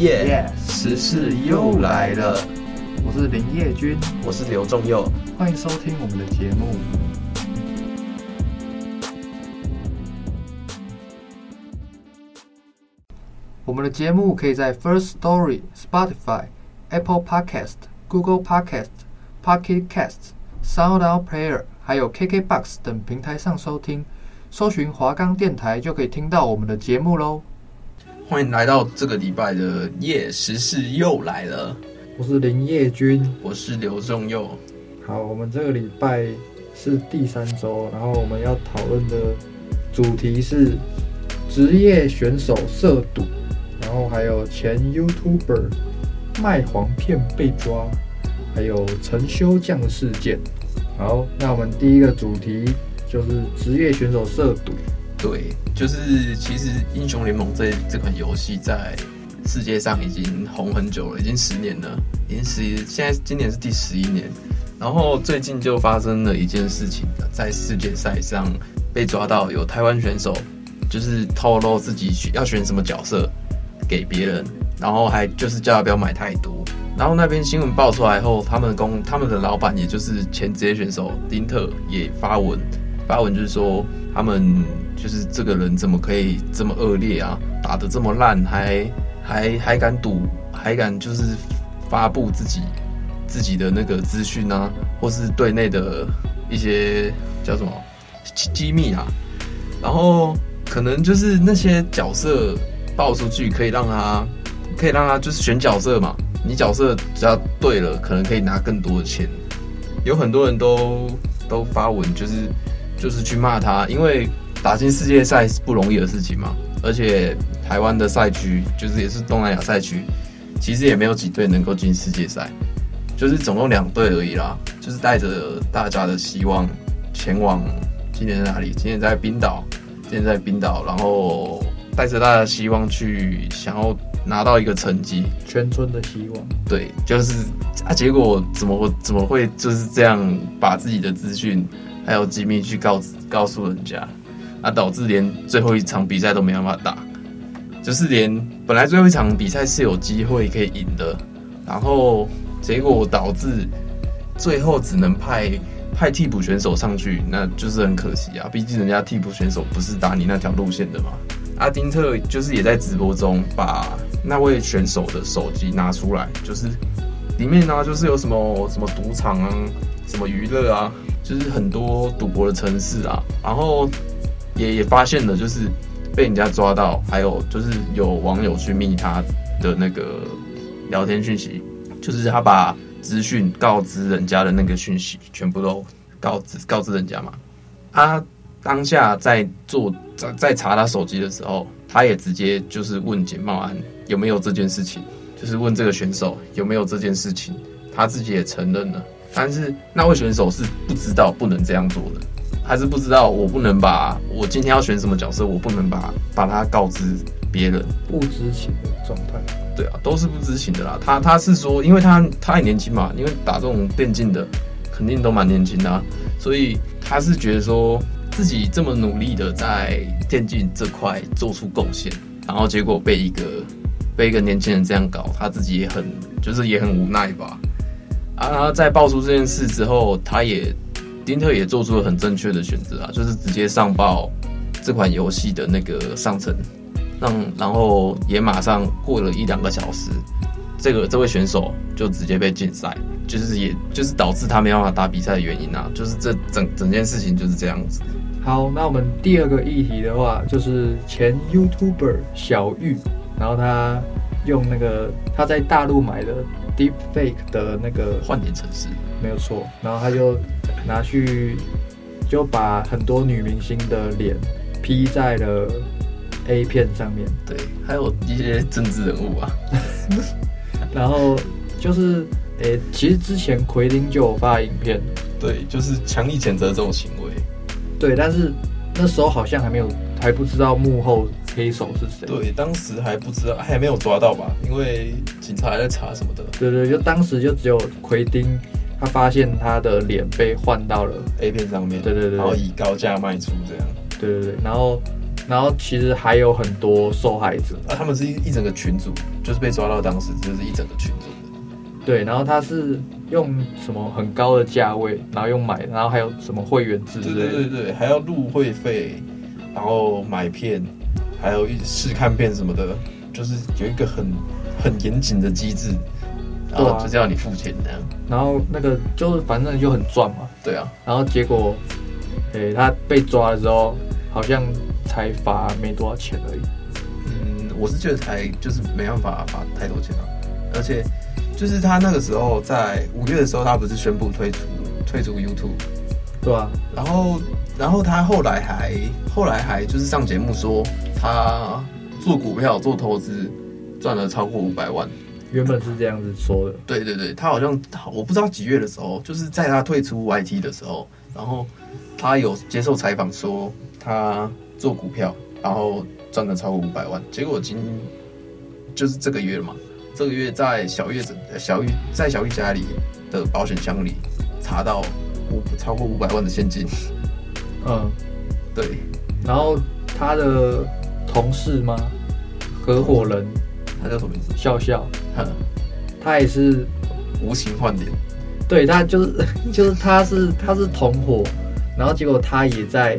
耶！时事又来了，我是林业君，我是刘仲佑，欢迎收听我们的节目。我们的节目可以在 First Story、Spotify、Apple Podcast、Google Podcast、Pocket Casts、SoundOut Player，还有 KKBox 等平台上收听，搜寻华冈电台就可以听到我们的节目喽。欢迎来到这个礼拜的夜时事又来了。我是林业君，我是刘仲佑。好，我们这个礼拜是第三周，然后我们要讨论的主题是职业选手涉赌，然后还有前 YouTuber 卖黄片被抓，还有陈修将的事件。好，那我们第一个主题就是职业选手涉赌。对，就是其实英雄联盟这这款游戏在世界上已经红很久了，已经十年了，已经十，现在今年是第十一年。然后最近就发生了一件事情，在世界赛上被抓到有台湾选手，就是透露自己要选什么角色给别人，然后还就是叫他不要买太多。然后那边新闻爆出来后，他们公他们的老板也就是前职业选手丁特也发文，发文就是说他们。就是这个人怎么可以这么恶劣啊？打得这么烂，还还还敢赌，还敢就是发布自己自己的那个资讯啊，或是队内的一些叫什么机密啊？然后可能就是那些角色爆出去，可以让他可以让他就是选角色嘛。你角色只要对了，可能可以拿更多的钱。有很多人都都发文，就是就是去骂他，因为。打进世界赛是不容易的事情嘛，而且台湾的赛区就是也是东南亚赛区，其实也没有几队能够进世界赛，就是总共两队而已啦。就是带着大家的希望前往，今年在哪里？今年在冰岛，今年在冰岛，然后带着大家的希望去想要拿到一个成绩，全村的希望。对，就是啊，结果怎么怎么会就是这样把自己的资讯还有机密去告告诉人家？啊导致连最后一场比赛都没办法打，就是连本来最后一场比赛是有机会可以赢的，然后结果导致最后只能派派替补选手上去，那就是很可惜啊！毕竟人家替补选手不是打你那条路线的嘛。阿丁特就是也在直播中把那位选手的手机拿出来，就是里面呢就是有什么什么赌场啊，什么娱乐啊，就是很多赌博的城市啊，然后。也也发现了，就是被人家抓到，还有就是有网友去密他的那个聊天讯息，就是他把资讯告知人家的那个讯息全部都告知告知人家嘛。他当下在做在在查他手机的时候，他也直接就是问简茂安有没有这件事情，就是问这个选手有没有这件事情，他自己也承认了，但是那位选手是不知道不能这样做的。还是不知道，我不能把我今天要选什么角色，我不能把把它告知别人，不知情的状态。对啊，都是不知情的啦。他他是说，因为他他也年轻嘛，因为打这种电竞的肯定都蛮年轻的啊，所以他是觉得说自己这么努力的在电竞这块做出贡献，然后结果被一个被一个年轻人这样搞，他自己也很就是也很无奈吧。啊，在爆出这件事之后，他也。丁特也做出了很正确的选择啊，就是直接上报这款游戏的那个上层，让然后也马上过了一两个小时，这个这位选手就直接被禁赛，就是也就是导致他没办法打比赛的原因啊，就是这整整件事情就是这样子。好，那我们第二个议题的话，就是前 YouTuber 小玉，然后他用那个他在大陆买的 Deepfake 的那个换脸城市，没有错，然后他就。拿去就把很多女明星的脸 P 在了 A 片上面。对，还有一些政治人物啊。然后就是，诶、欸，其实之前奎丁就有发影片，对，就是强力谴责这种行为。对，但是那时候好像还没有，还不知道幕后黑手是谁。对，当时还不知道，还没有抓到吧？因为警察还在查什么的。对对，就当时就只有奎丁，他发现他的脸被换到了 A 片上面。对对对，然后以高价卖出这样。对对对，然后。然后其实还有很多受害者啊，他们是一一整个群组，就是被抓到当时就是一整个群组的。对，然后他是用什么很高的价位，然后用买，然后还有什么会员制之类的。对对对，还要入会费，然后买片，还有一试看片什么的，就是有一个很很严谨的机制，然后就叫你付钱这样。然后那个就是反正就很赚嘛。对啊。然后结果，诶，他被抓的时候好像。才罚没多少钱而已。嗯，我是觉得才就是没办法罚太多钱了，而且就是他那个时候在五月的时候，他不是宣布退出退出 YouTube，对啊。然后然后他后来还后来还就是上节目说他做股票做投资赚了超过五百万，原本是这样子说的。对对对，他好像我不知道几月的时候，就是在他退出 YT 的时候，然后他有接受采访说他。做股票，然后赚了超过五百万，结果今就是这个月了嘛。这个月在小月子小玉在小玉家里的保险箱里查到五超过五百万的现金。嗯，对。然后他的同事吗？合伙人，他叫什么名字？笑笑。哼，他也是无情换脸。对，他就是 就是他是他是同伙，然后结果他也在。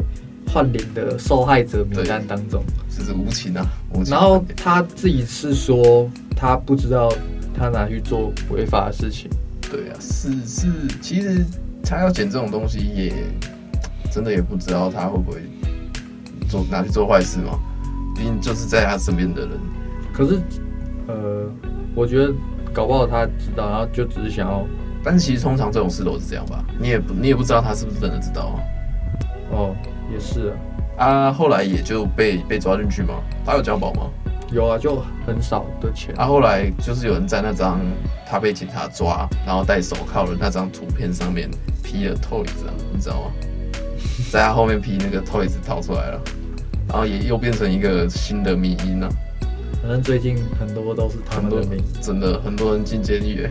换脸的受害者名单当中，是无情啊！无情。然后他自己是说，他不知道他拿去做违法的事情。对啊，是是，其实他要捡这种东西，也真的也不知道他会不会做拿去做坏事嘛。毕竟就是在他身边的人。可是，呃，我觉得搞不好他知道，然后就只是想要。但是其实通常这种事都是这样吧？你也不你也不知道他是不是真的知道啊？哦。也是啊，啊，后来也就被被抓进去吗。他有交保吗？有啊，就很少的钱。啊，后来就是有人在那张他被警察抓，然后戴手铐的那张图片上面 P 了 Toys 啊，你知道吗？在他后面 P 那个 Toys 逃出来了，然后也又变成一个新的迷因了。反正最近很多都是他们的名，真的很多人进监狱。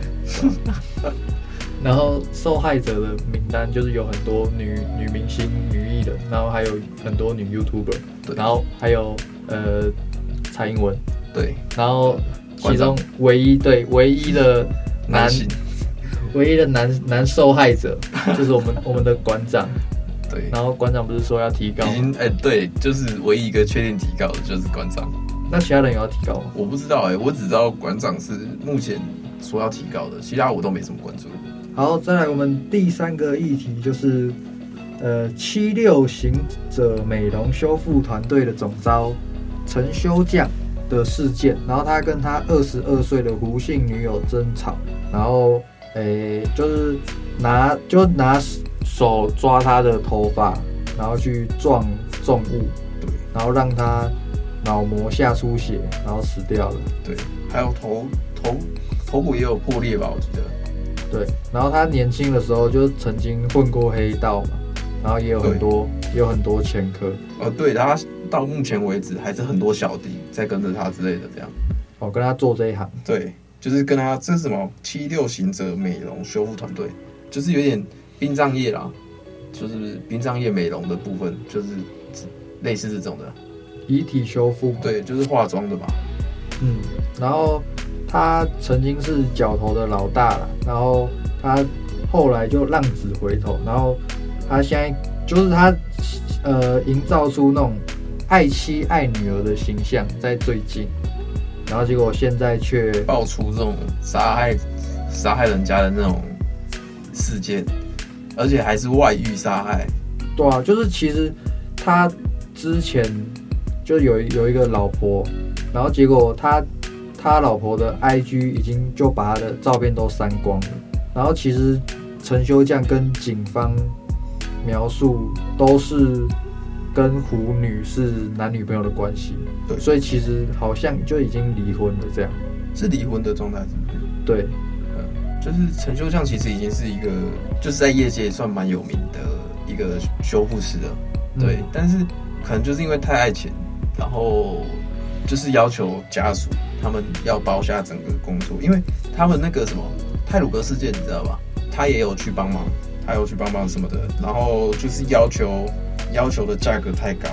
然后受害者的名单就是有很多女女明星、女艺人，然后还有很多女 YouTuber，对，然后还有呃蔡英文，对，然后其中唯一对唯一的男，男唯一的男男受害者 就是我们我们的馆长，对，然后馆长不是说要提高，已经哎对，就是唯一一个确定提高的就是馆长，那其他人也要提高吗？我不知道哎，我只知道馆长是目前说要提高的，其他我都没什么关注。好，再来我们第三个议题就是，呃，七六行者美容修复团队的总招陈修将的事件，然后他跟他二十二岁的胡姓女友争吵，然后，诶、欸，就是拿就拿手抓他的头发，然后去撞重物，对，然后让他脑膜下出血，然后死掉了，对，还有头头头骨也有破裂吧，我记得。对，然后他年轻的时候就曾经混过黑道嘛，然后也有很多也有很多前科。呃，对，他到目前为止还是很多小弟在跟着他之类的这样。哦，跟他做这一行。对，就是跟他这是什么七六行者美容修复团队，就是有点殡葬业啦，就是殡葬业美容的部分，就是类似这种的。遗体修复。对，就是化妆的嘛。嗯，然后。他曾经是角头的老大了，然后他后来就浪子回头，然后他现在就是他呃营造出那种爱妻爱女儿的形象，在最近，然后结果现在却爆出这种杀害杀害人家的那种事件，而且还是外遇杀害。对啊，就是其实他之前就有有一个老婆，然后结果他。他老婆的 IG 已经就把他的照片都删光了，然后其实陈修将跟警方描述都是跟胡女是男女朋友的关系，对，所以其实好像就已经离婚了，这样。是离婚的状态，是不是？对，嗯，就是陈修将其实已经是一个，就是在业界算蛮有名的一个修复师了，对，嗯、但是可能就是因为太爱钱，然后就是要求家属他们要包下整个工作，因为他们那个什么泰鲁格事件，你知道吧？他也有去帮忙，他有去帮忙什么的，然后就是要求。要求的价格太高，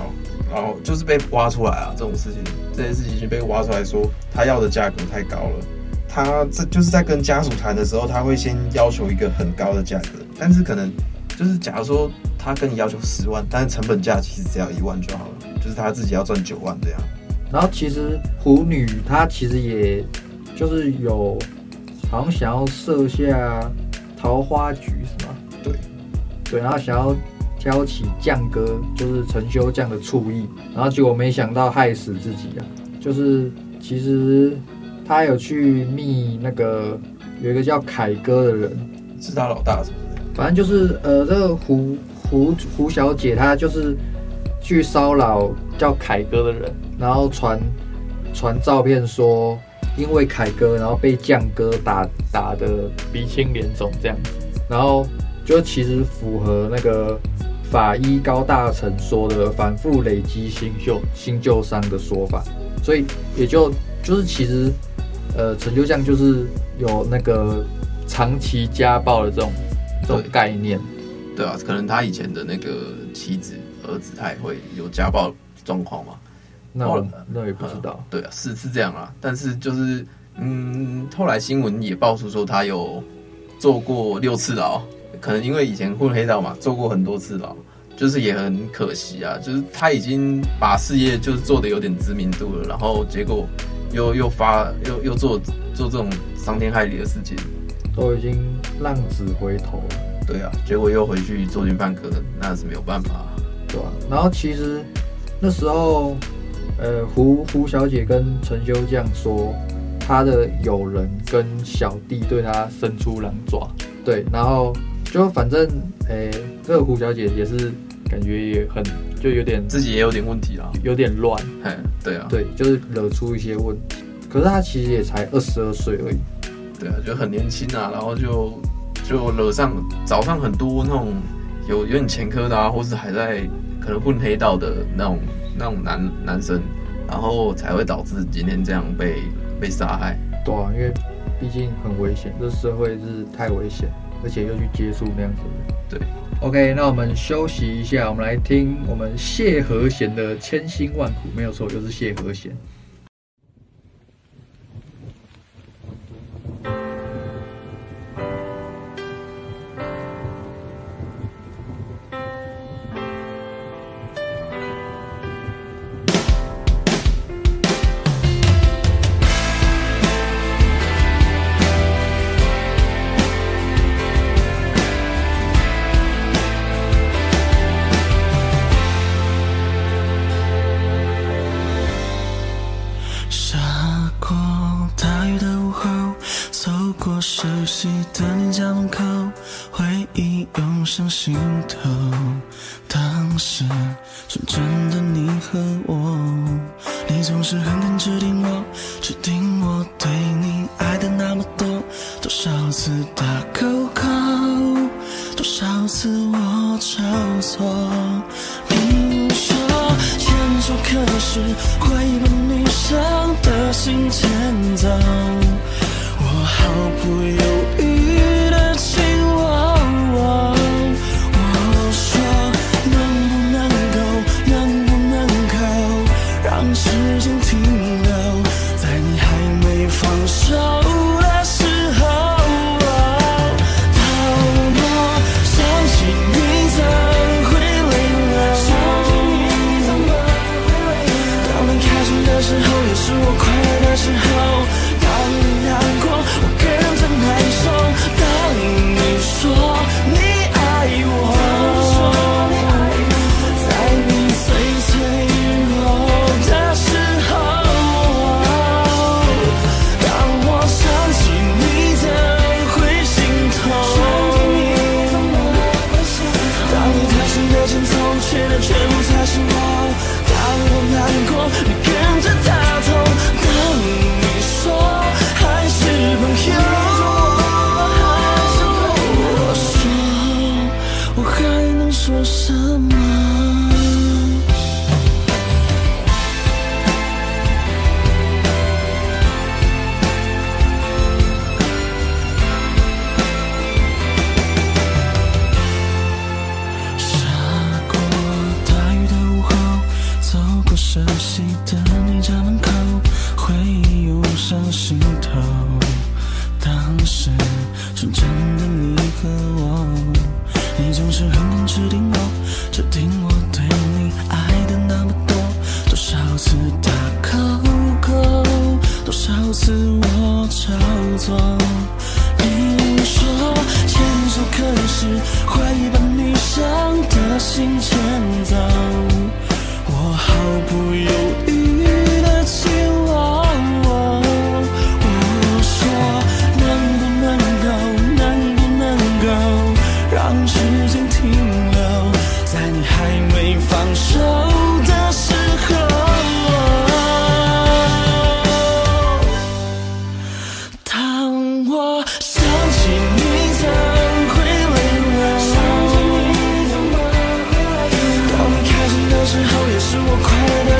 然后就是被挖出来啊，这种事情，这件事情已经被挖出来说他要的价格太高了。他这就是在跟家属谈的时候，他会先要求一个很高的价格，但是可能就是假如说他跟你要求十万，但是成本价其实只要一万就好了，就是他自己要赚九万这样。然后其实狐女她其实也就是有好像想要设下桃花局是吗？对，对，然后想要。挑起将哥就是陈修将的醋意，然后结果没想到害死自己啊！就是其实他有去密那个有一个叫凯哥的人，是他老大是不是？反正就是呃，这个胡胡胡小姐她就是去骚扰叫凯哥的人，然后传传照片说因为凯哥然后被酱哥打打得鼻青脸肿这样，然后就其实符合那个。法医高大成说的反复累积新旧新旧伤的说法，所以也就就是其实，呃，陈旧将就是有那个长期家暴的这种这种概念，对啊，可能他以前的那个妻子儿子他也会有家暴状况嘛？那我那也不知道，嗯、对啊，是是这样啊，但是就是嗯，后来新闻也爆出说他有坐过六次牢。可能因为以前混黑道嘛，做过很多次牢，就是也很可惜啊。就是他已经把事业就是做的有点知名度了，然后结果又又发又又做做这种伤天害理的事情，都已经浪子回头了。对啊，结果又回去做军饭哥，那是没有办法啊。对啊，然后其实那时候，呃，胡胡小姐跟陈修这样说，她的友人跟小弟对她伸出狼爪，对，然后。就反正，诶、欸，这个胡小姐也是感觉也很，就有点自己也有点问题啦，有点乱，嘿，对啊，对，就是惹出一些问题。可是她其实也才二十二岁而已，对啊，就很年轻啊，然后就就惹上早上很多那种有有点前科的啊，或是还在可能混黑道的那种那种男男生，然后才会导致今天这样被被杀害。对啊，因为毕竟很危险，这社会是太危险。而且又去接触那样子的，对，OK，那我们休息一下，我们来听我们谢和弦的《千辛万苦》，没有错，就是谢和弦。和我，你总是狠狠指定我，指定我对。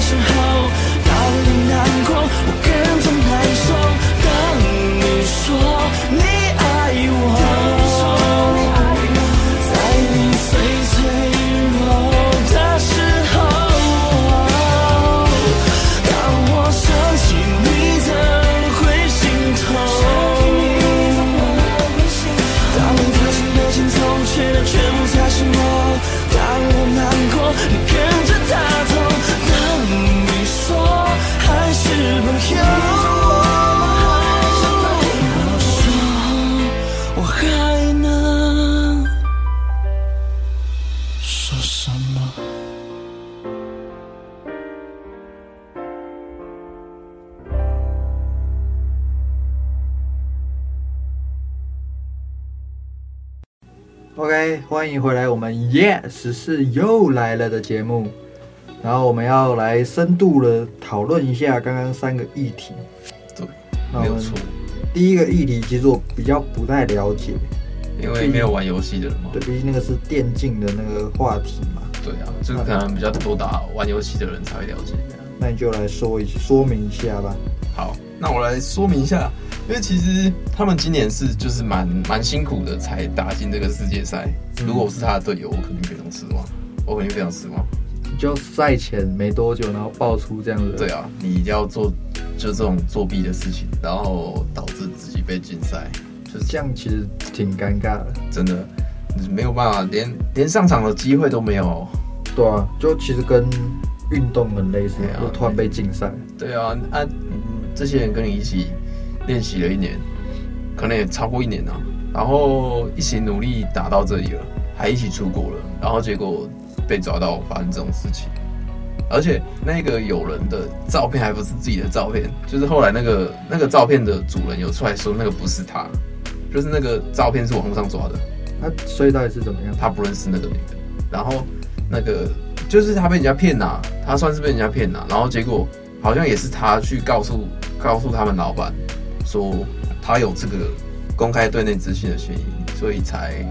时候让你难过我 OK，欢迎回来，我们 Yes 是又来了的节目，然后我们要来深度的讨论一下刚刚三个议题。对，没有错。第一个议题其实我比较不太了解，因为没有玩游戏的人嘛。对，毕竟那个是电竞的那个话题嘛。对啊，这个可能比较多打玩游戏的人才会了解。那你就来说一说明一下吧。好，那我来说明一下。因为其实他们今年是就是蛮蛮辛苦的，才打进这个世界赛。如果我是他的队友，我肯定非常失望，我肯定非常失望。就赛前没多久，然后爆出这样子。对啊，你一定要做就这种作弊的事情，然后导致自己被禁赛，就是这样，其实挺尴尬的。真的，没有办法，连连上场的机会都没有。对啊，就其实跟运动很类似，就突然被禁赛。对啊，啊，这些人跟你一起。练习了一年，可能也超过一年了，然后一起努力打到这里了，还一起出国了，然后结果被抓到发生这种事情，而且那个友人的照片还不是自己的照片，就是后来那个那个照片的主人有出来说那个不是他，就是那个照片是网络上抓的。那所以到底是怎么样？他不认识那个女的，然后那个就是他被人家骗呐，他算是被人家骗呐，然后结果好像也是他去告诉告诉他们老板。说他有这个公开对内资讯的嫌疑，所以才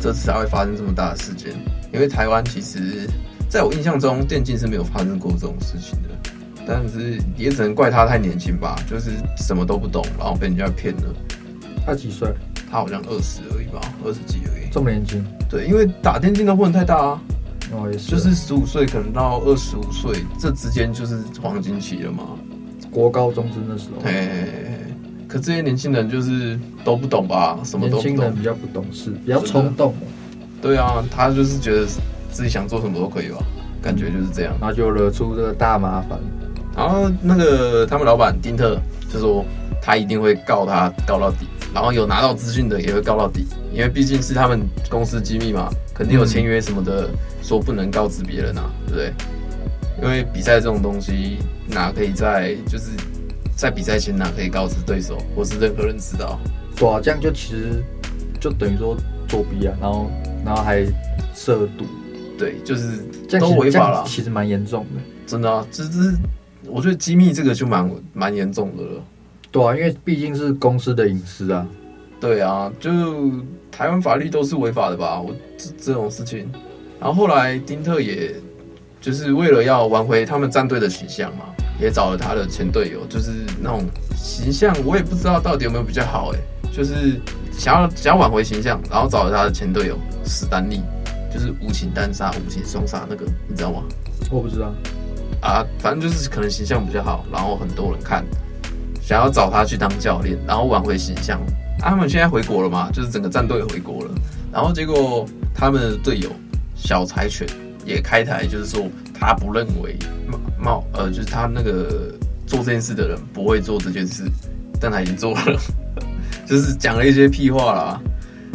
这次才会发生这么大的事件。因为台湾其实在我印象中，电竞是没有发生过这种事情的。但是也只能怪他太年轻吧，就是什么都不懂，然后被人家骗了。他几岁？他好像二十而已吧，二十几而已。这么年轻？对，因为打电竞都不能太大啊。哦，也是。就是十五岁可能到二十五岁这之间就是黄金期了嘛。国高中生的时候。可这些年轻人就是都不懂吧，什么都不懂。年轻人比较不懂事，比较冲动。对啊，他就是觉得自己想做什么都可以吧，感觉就是这样。那就惹出这个大麻烦。然后那个他们老板丁特就说他一定会告他告到底，然后有拿到资讯的也会告到底，因为毕竟是他们公司机密嘛，肯定有签约什么的，说不能告知别人啊，对不对？因为比赛这种东西哪可以在就是。在比赛前哪可以告知对手或是任何人知道？对啊，这样就其实就等于说作弊啊，然后然后还涉赌，对，就是都违法了。其实蛮严重的，真的啊，这这是我觉得机密这个就蛮蛮严重的了。对啊，因为毕竟是公司的隐私啊。对啊，就台湾法律都是违法的吧？我这这种事情，然后后来丁特也就是为了要挽回他们战队的形象嘛。也找了他的前队友，就是那种形象，我也不知道到底有没有比较好哎，就是想要想要挽回形象，然后找了他的前队友史丹利，就是无情单杀、无情双杀那个，你知道吗？我不知道啊，反正就是可能形象比较好，然后很多人看，想要找他去当教练，然后挽回形象。啊，他们现在回国了嘛，就是整个战队回国了，然后结果他们的队友小柴犬也开台，就是说他不认为。冒呃，就是他那个做这件事的人不会做这件事，但他已经做了。就是讲了一些屁话啦，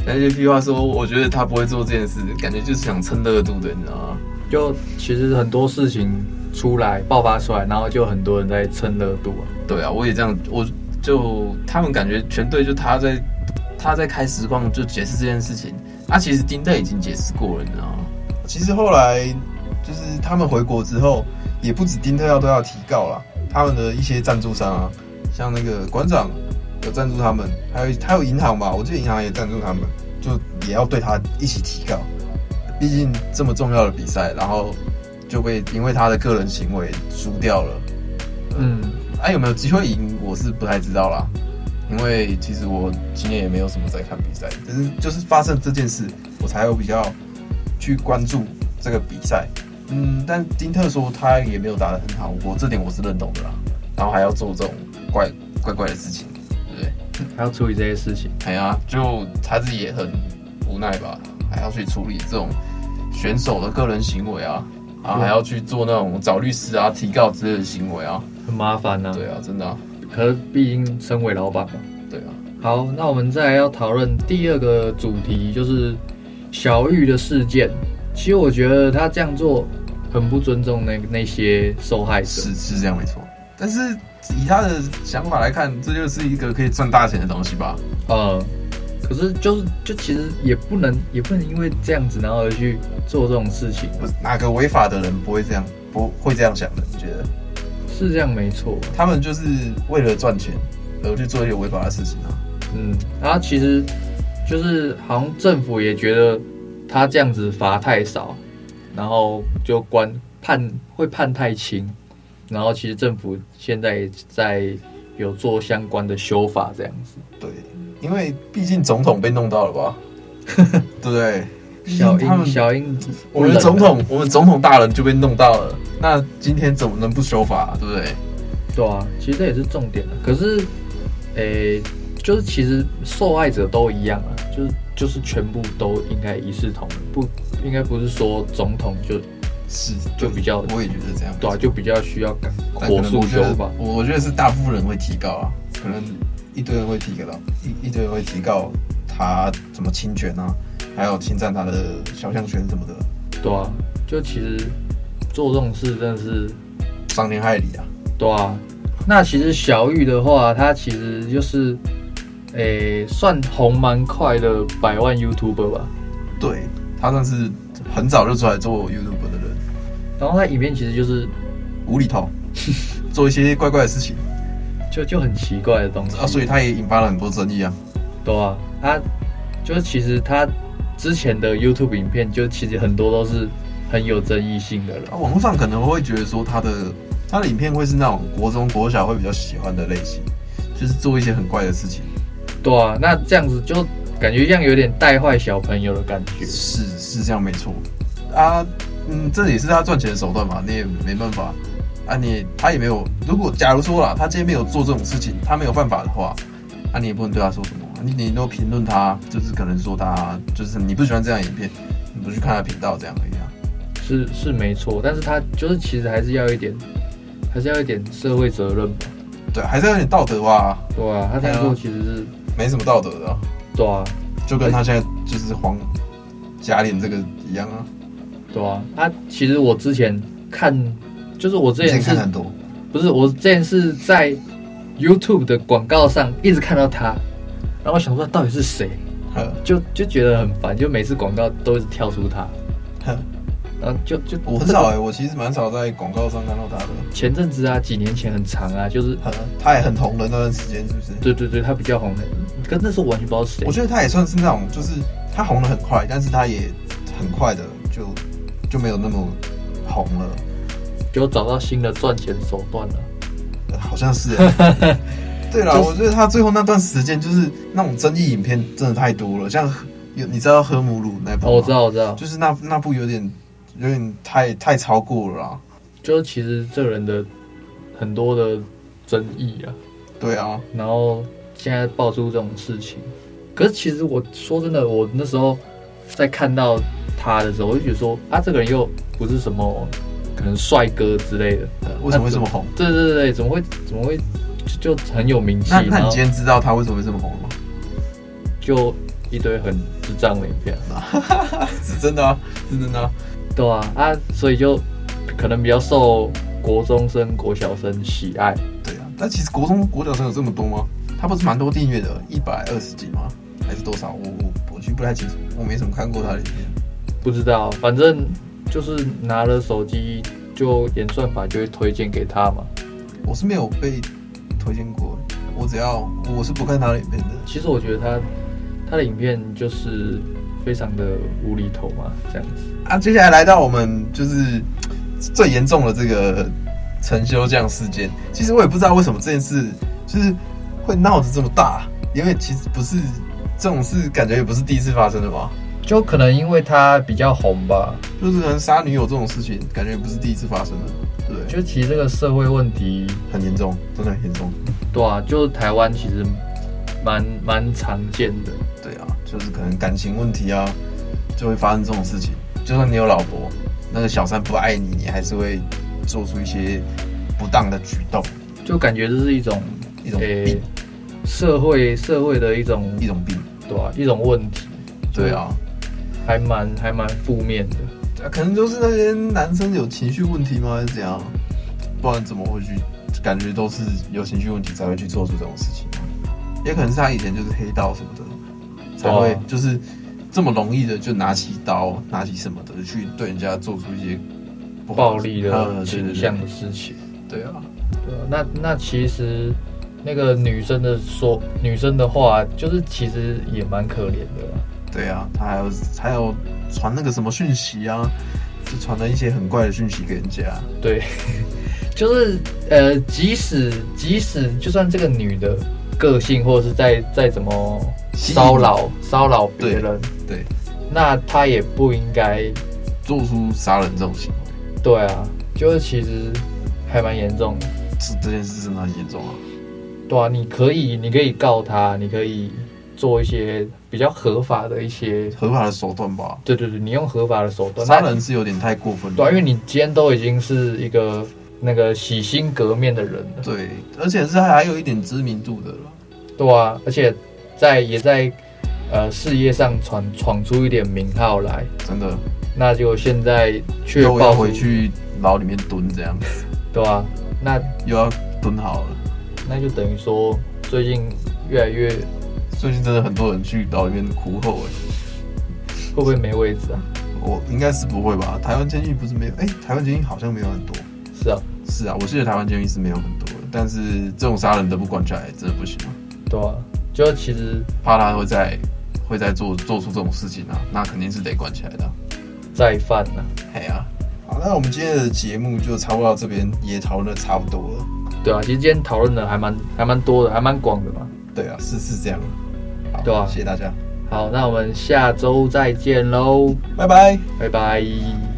讲一些屁话说，我觉得他不会做这件事，感觉就是想蹭热度的，你知道吗？就其实很多事情出来爆发出来，然后就很多人在蹭热度啊。对啊，我也这样，我就他们感觉全队就他在他在开实况就解释这件事情，啊，其实丁特已经解释过了，你知道吗？其实后来就是他们回国之后，也不止丁特要都要提告啦，他们的一些赞助商啊，像那个馆长。有赞助他们，还有还有银行吧，我记得银行也赞助他们，就也要对他一起提告。毕竟这么重要的比赛，然后就被因为他的个人行为输掉了。嗯，哎、啊，有没有机会赢？我是不太知道啦，因为其实我今年也没有什么在看比赛，只是就是发生这件事，我才有比较去关注这个比赛。嗯，但丁特说他也没有打得很好，我这点我是认同的啦。然后还要做这种怪怪怪的事情。对不对还要处理这些事情，哎呀，就他自己也很无奈吧，还要去处理这种选手的个人行为啊，然后，还要去做那种找律师啊、提告之类的行为啊，很麻烦呐。对啊，真的、啊。可是毕竟身为老板嘛。对啊。好，那我们再来要讨论第二个主题，就是小玉的事件。其实我觉得他这样做很不尊重那那些受害者。是是这样没错，但是。以他的想法来看，这就是一个可以赚大钱的东西吧？呃，可是就是就其实也不能也不能因为这样子然后而去做这种事情。不是哪个违法的人不会这样不会这样想的？你觉得？是这样没错，他们就是为了赚钱而去做一些违法的事情啊。嗯，然后其实就是好像政府也觉得他这样子罚太少，然后就关判会判太轻。然后其实政府现在也在有做相关的修法，这样子。对，因为毕竟总统被弄到了吧，对不对？小英，小英，我们总统，我们总统大人就被弄到了。那今天怎么能不修法啊？对不对？对啊，其实这也是重点。可是，诶，就是其实受害者都一样啊，就是就是全部都应该一视同仁，不应该不是说总统就。是，就比较，我也觉得这样，对啊，就比较需要赶火速修吧。我我觉得是大部分人会提高啊，可能一堆人会提告，一一堆人会提高他怎么侵权啊，还有侵占他的肖像权什么的。对啊，就其实做这种事真的是伤天害理啊。对啊，那其实小玉的话，他其实就是，诶、欸，算红蛮快的百万 YouTuber 吧。对，他算是很早就出来做 YouTuber 的人。然后他影片其实就是无厘头，做一些怪怪的事情，就就很奇怪的东西啊，所以他也引发了很多争议啊。对啊，他就是其实他之前的 YouTube 影片，就其实很多都是很有争议性的了。啊，网络上可能会觉得说他的他的影片会是那种国中国小会比较喜欢的类型，就是做一些很怪的事情。对啊，那这样子就感觉像有点带坏小朋友的感觉。是是这样没错啊。嗯，这也是他赚钱的手段嘛，你也没办法啊你。你他也没有，如果假如说啦，他今天没有做这种事情，他没有办法的话，啊，你也不能对他说什么。你你都评论他，就是可能说他就是你不喜欢这样影片，你不去看他频道这样而已啊。是是没错，但是他就是其实还是要一点，还是要一点社会责任吧。对，还是要有点道德吧。对啊，他这样做其实是没什么道德的。啊。对啊，就跟他现在就是黄假脸这个一样啊。对啊，他其实我之前看，就是我之前是，很多。不是我之前是在 YouTube 的广告上一直看到他，然后我想说他到底是谁，就就觉得很烦，就每次广告都一直跳出他，然后就就我很少哎、欸，我其实蛮少在广告上看到他的。前阵子啊，几年前很长啊，就是很他也很红的那段时间，是不是？对对对，他比较红的，可是那时候完全不知道是谁。我觉得他也算是那种，就是他红的很快，但是他也很快的就。就没有那么红了，就找到新的赚钱手段了，好像是。对啦，我觉得他最后那段时间就是那种争议影片真的太多了，像有你知道喝母乳那部吗？我知道，我知道，就是那那部有点有点太太超过了啦。就是其实这人的很多的争议啊，对啊，然后现在爆出这种事情，可是其实我说真的，我那时候在看到。他的时候，我就觉得说啊，这个人又不是什么可能帅哥之类的，为什么会这么红？对对对，怎么会怎么会就，就很有名气？那那你今天知道他为什么会这么红吗？就一堆很智障的影片，是真的啊，是真的啊，对啊啊，所以就可能比较受国中生、国小生喜爱。对啊，但其实国中、国小生有这么多吗？他不是蛮多订阅的，一百二十几吗？还是多少？我我我其实不太清楚，我没怎么看过他的影片。不知道，反正就是拿了手机，就演算法就会推荐给他嘛。我是没有被推荐过，我只要我是不看他的影片的。其实我觉得他他的影片就是非常的无厘头嘛，这样子。啊，接下来来到我们就是最严重的这个陈修将事件。其实我也不知道为什么这件事就是会闹得这么大，因为其实不是这种事，感觉也不是第一次发生的吧。就可能因为他比较红吧，就是可能杀女友这种事情，感觉也不是第一次发生的，对。就其实这个社会问题很严重，真的很严重。对啊，就台湾其实蛮蛮常见的。就是可能感情问题啊，就会发生这种事情。就算你有老婆，那个小三不爱你，你还是会做出一些不当的举动。就感觉这是一种一种病，欸、社会社会的一种一种病，对啊，一种问题。对啊。还蛮还蛮负面的，可能就是那些男生有情绪问题吗？还是怎样？不然怎么会去？感觉都是有情绪问题才会去做出这种事情。也可能是他以前就是黑道什么的，才会就是这么容易的就拿起刀、拿起什么的去对人家做出一些暴力的倾向的事情。对啊，对啊。那那其实那个女生的说，女生的话，就是其实也蛮可怜的。对啊，他还有还有传那个什么讯息啊，就传了一些很怪的讯息给人家。对，就是呃，即使即使就算这个女的个性或者是再再怎么骚扰骚扰别人，对，对，那他也不应该做出杀人这种行为。对啊，就是其实还蛮严重的。是这件事真的很严重啊。对啊，你可以你可以告他，你可以。做一些比较合法的一些合法的手段吧。对对对，你用合法的手段，杀人是有点太过分了。对，因为你今天都已经是一个那个洗心革面的人了。对，而且是还有一点知名度的了。对啊，而且在也在呃事业上闯闯出一点名号来。真的。那就现在却又要回去牢里面蹲这样子。对啊，那又要蹲好了。那就等于说最近越来越。最近真的很多人去牢里面苦候哎，会不会没位置啊？我应该是不会吧。台湾监狱不是没有？哎、欸，台湾监狱好像没有很多。是啊，是啊，我记得台湾监狱是没有很多的。但是这种杀人的不管起来，真的不行啊。对啊，就其实怕他会再会再做做出这种事情啊，那肯定是得关起来的。再犯呢？哎呀，好，那我们今天的节目就差不多到这边，也讨论的差不多了。对啊，其实今天讨论的还蛮还蛮多的，还蛮广的嘛。对啊，是是这样。对啊，谢谢大家。好，那我们下周再见喽，拜拜，拜拜。